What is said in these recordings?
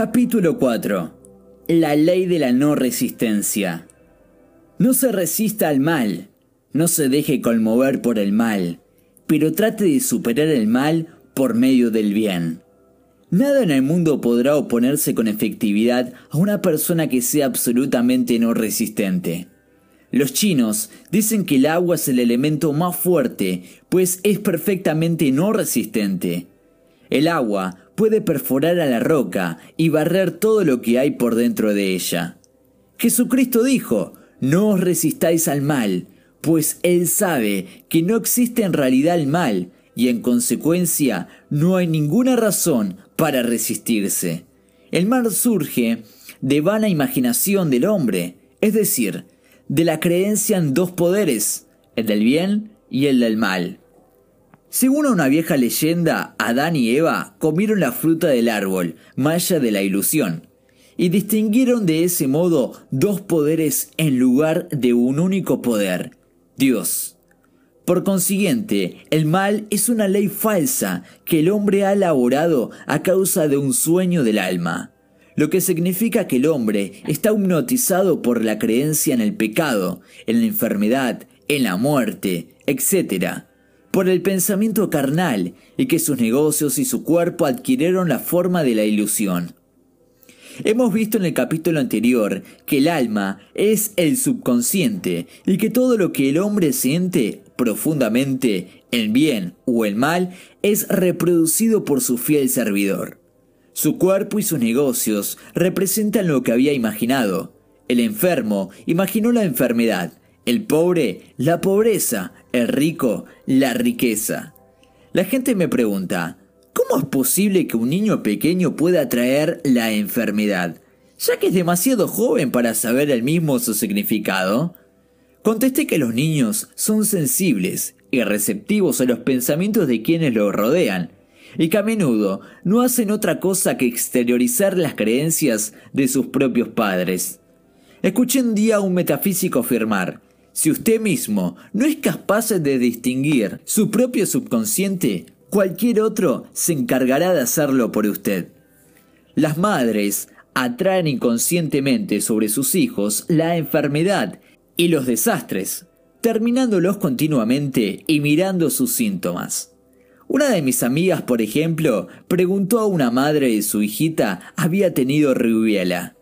Capítulo 4. La ley de la no resistencia. No se resista al mal, no se deje conmover por el mal, pero trate de superar el mal por medio del bien. Nada en el mundo podrá oponerse con efectividad a una persona que sea absolutamente no resistente. Los chinos dicen que el agua es el elemento más fuerte, pues es perfectamente no resistente. El agua puede perforar a la roca y barrer todo lo que hay por dentro de ella. Jesucristo dijo, no os resistáis al mal, pues Él sabe que no existe en realidad el mal, y en consecuencia no hay ninguna razón para resistirse. El mal surge de vana imaginación del hombre, es decir, de la creencia en dos poderes, el del bien y el del mal. Según una vieja leyenda, Adán y Eva comieron la fruta del árbol, malla de la ilusión, y distinguieron de ese modo dos poderes en lugar de un único poder, Dios. Por consiguiente, el mal es una ley falsa que el hombre ha elaborado a causa de un sueño del alma lo que significa que el hombre está hipnotizado por la creencia en el pecado, en la enfermedad, en la muerte, etc., por el pensamiento carnal y que sus negocios y su cuerpo adquirieron la forma de la ilusión. Hemos visto en el capítulo anterior que el alma es el subconsciente y que todo lo que el hombre siente profundamente, el bien o el mal, es reproducido por su fiel servidor. Su cuerpo y sus negocios representan lo que había imaginado. El enfermo imaginó la enfermedad, el pobre la pobreza, el rico la riqueza. La gente me pregunta, ¿cómo es posible que un niño pequeño pueda atraer la enfermedad, ya que es demasiado joven para saber el mismo su significado? Contesté que los niños son sensibles y receptivos a los pensamientos de quienes los rodean, y que a menudo no hacen otra cosa que exteriorizar las creencias de sus propios padres. Escuché un día a un metafísico afirmar, si usted mismo no es capaz de distinguir su propio subconsciente, cualquier otro se encargará de hacerlo por usted. Las madres atraen inconscientemente sobre sus hijos la enfermedad y los desastres, terminándolos continuamente y mirando sus síntomas. Una de mis amigas, por ejemplo, preguntó a una madre de su hijita había tenido rubiela,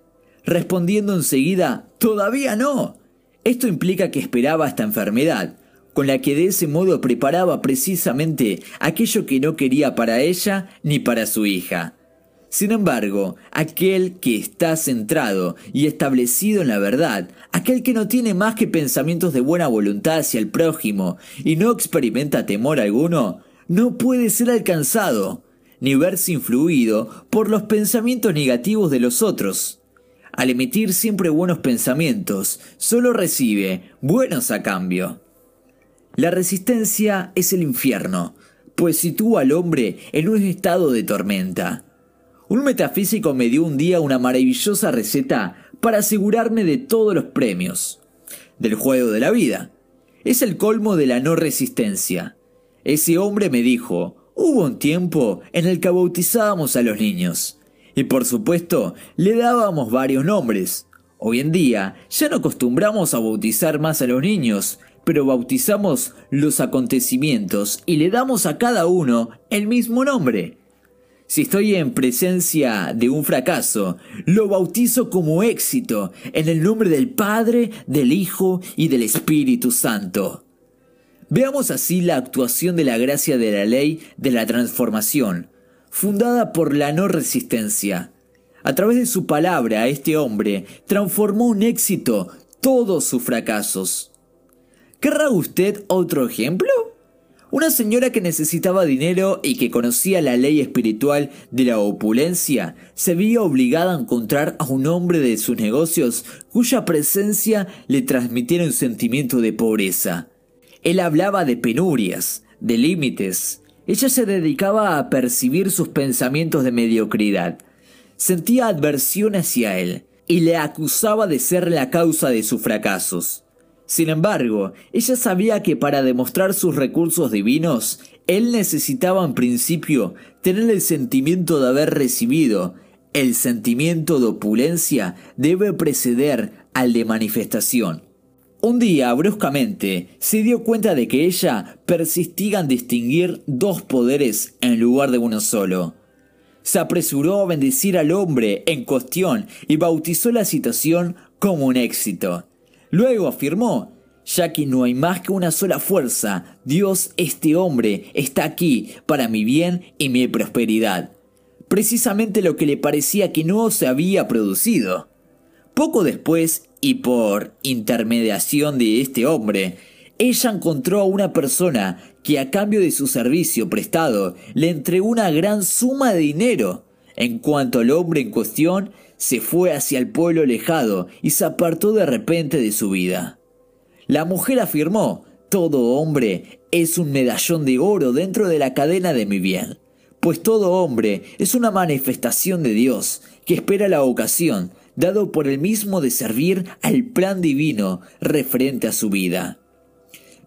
respondiendo enseguida, todavía no. Esto implica que esperaba esta enfermedad, con la que de ese modo preparaba precisamente aquello que no quería para ella ni para su hija. Sin embargo, aquel que está centrado y establecido en la verdad, aquel que no tiene más que pensamientos de buena voluntad hacia el prójimo y no experimenta temor alguno, no puede ser alcanzado, ni verse influido por los pensamientos negativos de los otros. Al emitir siempre buenos pensamientos, solo recibe buenos a cambio. La resistencia es el infierno, pues sitúa al hombre en un estado de tormenta. Un metafísico me dio un día una maravillosa receta para asegurarme de todos los premios. Del juego de la vida. Es el colmo de la no resistencia. Ese hombre me dijo, hubo un tiempo en el que bautizábamos a los niños. Y por supuesto, le dábamos varios nombres. Hoy en día ya no acostumbramos a bautizar más a los niños, pero bautizamos los acontecimientos y le damos a cada uno el mismo nombre. Si estoy en presencia de un fracaso, lo bautizo como éxito en el nombre del Padre, del Hijo y del Espíritu Santo. Veamos así la actuación de la gracia de la ley de la transformación, fundada por la no resistencia. A través de su palabra, este hombre transformó un éxito todos sus fracasos. ¿Querrá usted otro ejemplo? Una señora que necesitaba dinero y que conocía la ley espiritual de la opulencia se vio obligada a encontrar a un hombre de sus negocios cuya presencia le transmitiera un sentimiento de pobreza. Él hablaba de penurias, de límites. Ella se dedicaba a percibir sus pensamientos de mediocridad. Sentía adversión hacia él y le acusaba de ser la causa de sus fracasos. Sin embargo, ella sabía que para demostrar sus recursos divinos, él necesitaba en principio tener el sentimiento de haber recibido El sentimiento de opulencia debe preceder al de manifestación. Un día, bruscamente, se dio cuenta de que ella persistía en distinguir dos poderes en lugar de uno solo. Se apresuró a bendecir al hombre en cuestión y bautizó la situación como un éxito. Luego afirmó, ya que no hay más que una sola fuerza, Dios, este hombre, está aquí para mi bien y mi prosperidad precisamente lo que le parecía que no se había producido. Poco después, y por intermediación de este hombre, ella encontró a una persona que a cambio de su servicio prestado le entregó una gran suma de dinero. En cuanto al hombre en cuestión, se fue hacia el pueblo alejado y se apartó de repente de su vida. La mujer afirmó, todo hombre es un medallón de oro dentro de la cadena de mi bien pues todo hombre es una manifestación de Dios que espera la ocasión dado por el mismo de servir al plan divino referente a su vida.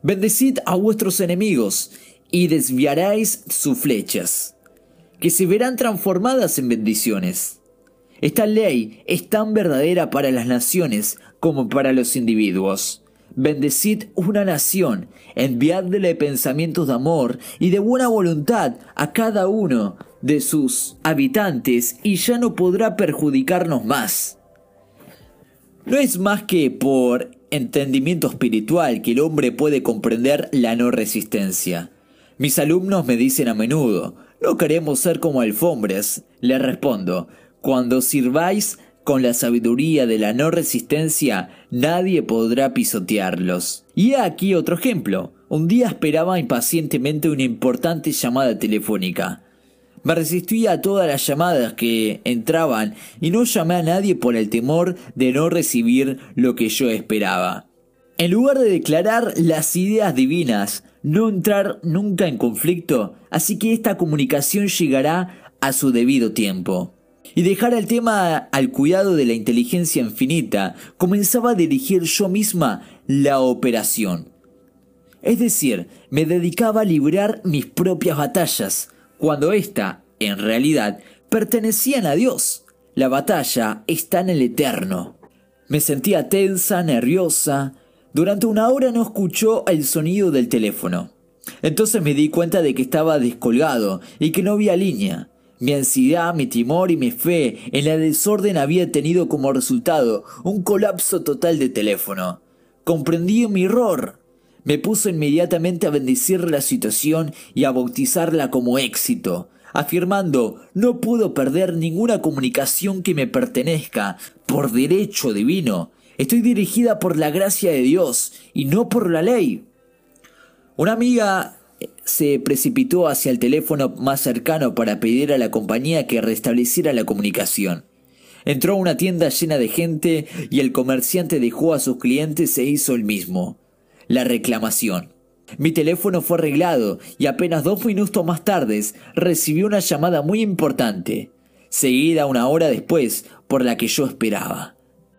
Bendecid a vuestros enemigos y desviaréis sus flechas, que se verán transformadas en bendiciones. Esta ley es tan verdadera para las naciones como para los individuos. Bendecid una nación, enviadle pensamientos de amor y de buena voluntad a cada uno de sus habitantes y ya no podrá perjudicarnos más. No es más que por entendimiento espiritual que el hombre puede comprender la no resistencia. Mis alumnos me dicen a menudo, no queremos ser como alfombras. Le respondo, cuando sirváis con la sabiduría de la no resistencia, nadie podrá pisotearlos. Y aquí otro ejemplo. Un día esperaba impacientemente una importante llamada telefónica. Me resistía a todas las llamadas que entraban y no llamé a nadie por el temor de no recibir lo que yo esperaba. En lugar de declarar las ideas divinas, no entrar nunca en conflicto, así que esta comunicación llegará a su debido tiempo y dejar el tema al cuidado de la inteligencia infinita, comenzaba a dirigir yo misma la operación. Es decir, me dedicaba a librar mis propias batallas, cuando ésta, en realidad, pertenecían a Dios. La batalla está en el eterno. Me sentía tensa, nerviosa. Durante una hora no escuchó el sonido del teléfono. Entonces me di cuenta de que estaba descolgado y que no había línea. Mi ansiedad, mi temor y mi fe en la desorden había tenido como resultado un colapso total de teléfono. Comprendí mi error. Me puso inmediatamente a bendecir la situación y a bautizarla como éxito, afirmando no puedo perder ninguna comunicación que me pertenezca por derecho divino. Estoy dirigida por la gracia de Dios y no por la ley. Una amiga se precipitó hacia el teléfono más cercano para pedir a la compañía que restableciera la comunicación. Entró a una tienda llena de gente y el comerciante dejó a sus clientes e hizo el mismo. La reclamación. Mi teléfono fue arreglado y apenas dos minutos más tarde recibí una llamada muy importante, seguida una hora después por la que yo esperaba.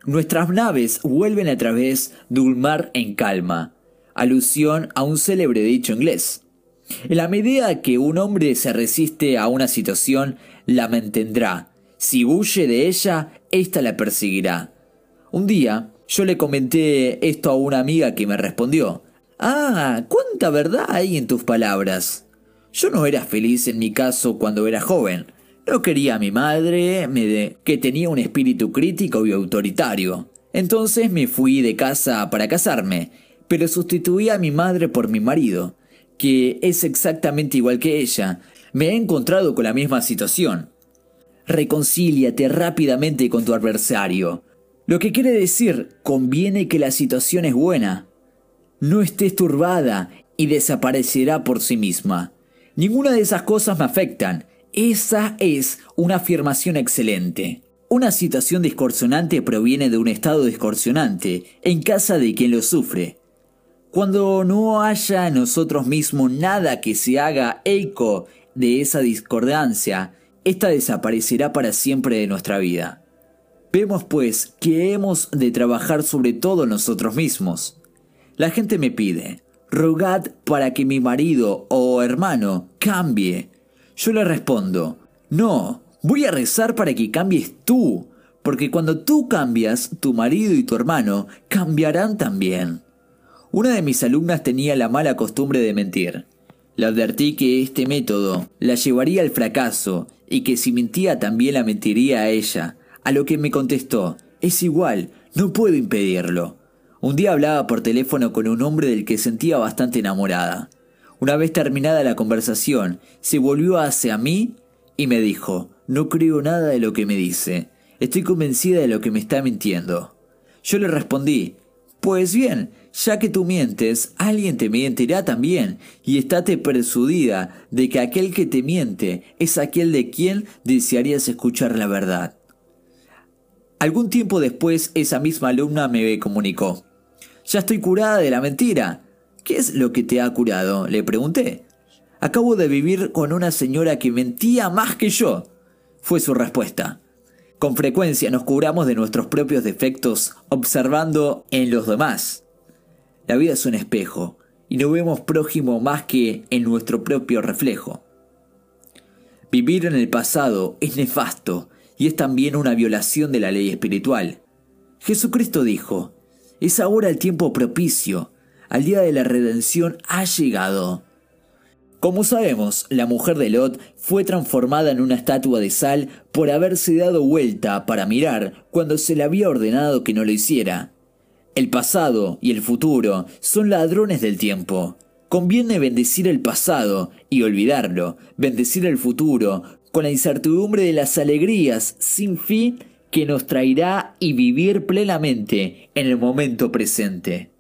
Nuestras naves vuelven a través de un mar en calma, alusión a un célebre dicho inglés. En la medida que un hombre se resiste a una situación, la mantendrá. Si huye de ella, ésta la perseguirá. Un día, yo le comenté esto a una amiga que me respondió. Ah, cuánta verdad hay en tus palabras. Yo no era feliz en mi caso cuando era joven. No quería a mi madre, que tenía un espíritu crítico y autoritario. Entonces me fui de casa para casarme, pero sustituí a mi madre por mi marido que es exactamente igual que ella. Me he encontrado con la misma situación. Reconcíliate rápidamente con tu adversario. Lo que quiere decir, conviene que la situación es buena. No estés turbada y desaparecerá por sí misma. Ninguna de esas cosas me afectan. Esa es una afirmación excelente. Una situación discordionante proviene de un estado discordionante en casa de quien lo sufre. Cuando no haya en nosotros mismos nada que se haga eco de esa discordancia, esta desaparecerá para siempre de nuestra vida. Vemos pues que hemos de trabajar sobre todo nosotros mismos. La gente me pide, rogad para que mi marido o hermano cambie. Yo le respondo, no, Voy a rezar para que cambies tú, porque cuando tú cambias, tu marido y tu hermano cambiarán también. Una de mis alumnas tenía la mala costumbre de mentir. Le advertí que este método la llevaría al fracaso y que si mentía también la mentiría a ella, a lo que me contestó, es igual, no puedo impedirlo. Un día hablaba por teléfono con un hombre del que sentía bastante enamorada. Una vez terminada la conversación, se volvió hacia mí y me dijo, no creo nada de lo que me dice, estoy convencida de lo que me está mintiendo. Yo le respondí, pues bien, ya que tú mientes, alguien te mentirá también, y estate persuadida de que aquel que te miente es aquel de quien desearías escuchar la verdad. Algún tiempo después, esa misma alumna me comunicó. Ya estoy curada de la mentira. ¿Qué es lo que te ha curado? Le pregunté. Acabo de vivir con una señora que mentía más que yo. Fue su respuesta. Con frecuencia nos curamos de nuestros propios defectos observando en los demás. La vida es un espejo y no vemos prójimo más que en nuestro propio reflejo. Vivir en el pasado es nefasto y es también una violación de la ley espiritual. Jesucristo dijo, es ahora el tiempo propicio, al día de la redención ha llegado. Como sabemos, la mujer de Lot fue transformada en una estatua de sal por haberse dado vuelta para mirar cuando se le había ordenado que no lo hiciera. El pasado y el futuro son ladrones del tiempo. Conviene bendecir el pasado y olvidarlo, bendecir el futuro con la incertidumbre de las alegrías sin fin que nos traerá y vivir plenamente en el momento presente.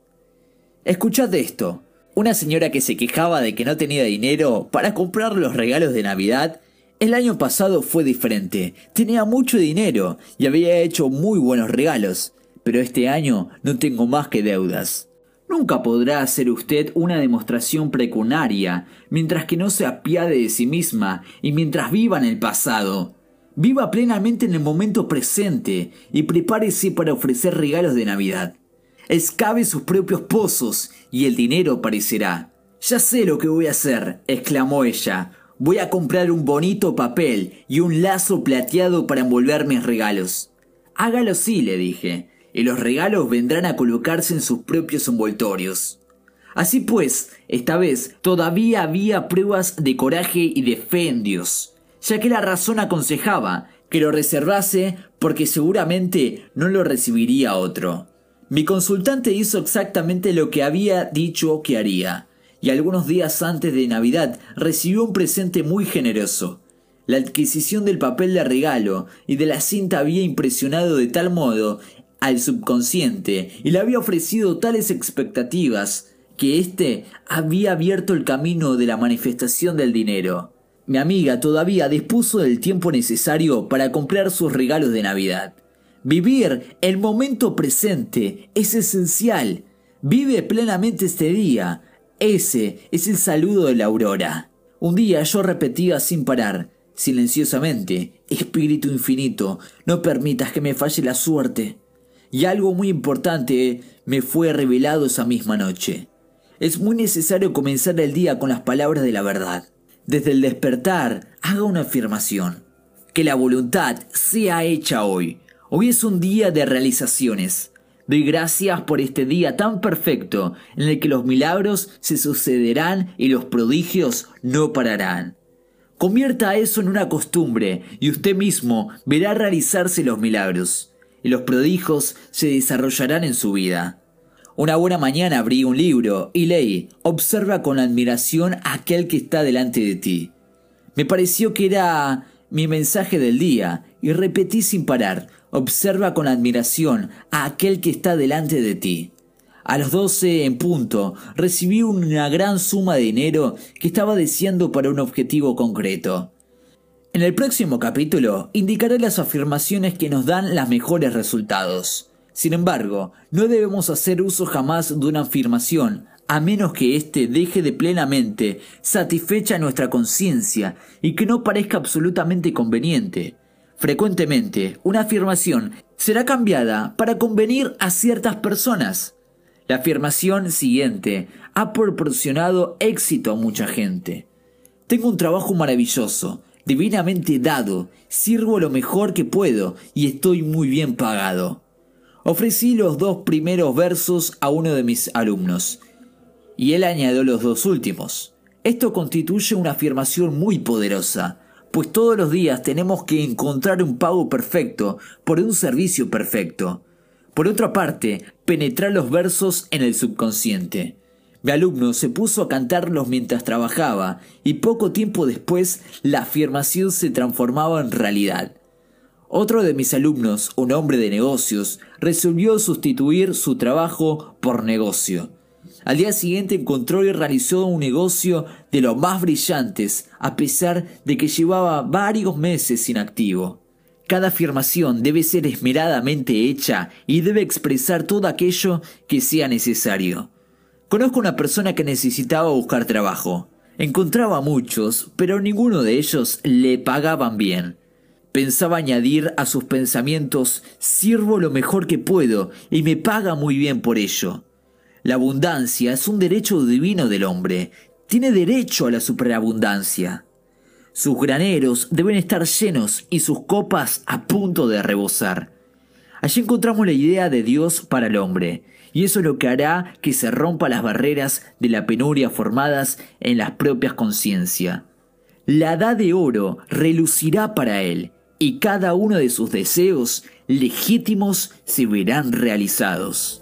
Escuchad esto. Una señora que se quejaba de que no tenía dinero para comprar los regalos de Navidad, el año pasado fue diferente. Tenía mucho dinero y había hecho muy buenos regalos pero este año no tengo más que deudas. Nunca podrá hacer usted una demostración precunaria mientras que no se apiade de sí misma y mientras viva en el pasado. Viva plenamente en el momento presente y prepárese para ofrecer regalos de Navidad. Escabe sus propios pozos y el dinero aparecerá. Ya sé lo que voy a hacer, exclamó ella. Voy a comprar un bonito papel y un lazo plateado para envolver mis regalos. Hágalo sí, le dije y los regalos vendrán a colocarse en sus propios envoltorios. Así pues, esta vez todavía había pruebas de coraje y de fe en Dios, ya que la razón aconsejaba que lo reservase porque seguramente no lo recibiría otro. Mi consultante hizo exactamente lo que había dicho que haría, y algunos días antes de Navidad recibió un presente muy generoso. La adquisición del papel de regalo y de la cinta había impresionado de tal modo al subconsciente y le había ofrecido tales expectativas que éste había abierto el camino de la manifestación del dinero. Mi amiga todavía dispuso del tiempo necesario para comprar sus regalos de Navidad. Vivir el momento presente es esencial. Vive plenamente este día. Ese es el saludo de la aurora. Un día yo repetía sin parar, silenciosamente, Espíritu infinito, no permitas que me falle la suerte. Y algo muy importante me fue revelado esa misma noche. Es muy necesario comenzar el día con las palabras de la verdad. Desde el despertar, haga una afirmación. Que la voluntad sea hecha hoy. Hoy es un día de realizaciones. Doy gracias por este día tan perfecto en el que los milagros se sucederán y los prodigios no pararán. Convierta eso en una costumbre y usted mismo verá realizarse los milagros y los prodigios se desarrollarán en su vida. Una buena mañana abrí un libro y leí, observa con admiración a aquel que está delante de ti. Me pareció que era mi mensaje del día y repetí sin parar, observa con admiración a aquel que está delante de ti. A los doce en punto recibí una gran suma de dinero que estaba deseando para un objetivo concreto. En el próximo capítulo indicaré las afirmaciones que nos dan los mejores resultados. Sin embargo, no debemos hacer uso jamás de una afirmación a menos que éste deje de plenamente satisfecha nuestra conciencia y que no parezca absolutamente conveniente. Frecuentemente, una afirmación será cambiada para convenir a ciertas personas. La afirmación siguiente ha proporcionado éxito a mucha gente. Tengo un trabajo maravilloso, divinamente dado, sirvo lo mejor que puedo y estoy muy bien pagado. Ofrecí los dos primeros versos a uno de mis alumnos, y él añadió los dos últimos. Esto constituye una afirmación muy poderosa, pues todos los días tenemos que encontrar un pago perfecto por un servicio perfecto. Por otra parte, penetrar los versos en el subconsciente. Mi alumno se puso a cantarlos mientras trabajaba y poco tiempo después la afirmación se transformaba en realidad. Otro de mis alumnos, un hombre de negocios, resolvió sustituir su trabajo por negocio. Al día siguiente encontró y realizó un negocio de los más brillantes, a pesar de que llevaba varios meses inactivo. Cada afirmación debe ser esmeradamente hecha y debe expresar todo aquello que sea necesario. Conozco una persona que necesitaba buscar trabajo. Encontraba muchos, pero ninguno de ellos le pagaban bien. Pensaba añadir a sus pensamientos, sirvo lo mejor que puedo y me paga muy bien por ello. La abundancia es un derecho divino del hombre. Tiene derecho a la superabundancia. Sus graneros deben estar llenos y sus copas a punto de rebosar. Allí encontramos la idea de Dios para el hombre, y eso es lo que hará que se rompa las barreras de la penuria formadas en las propias conciencias. La edad de oro relucirá para él, y cada uno de sus deseos legítimos se verán realizados.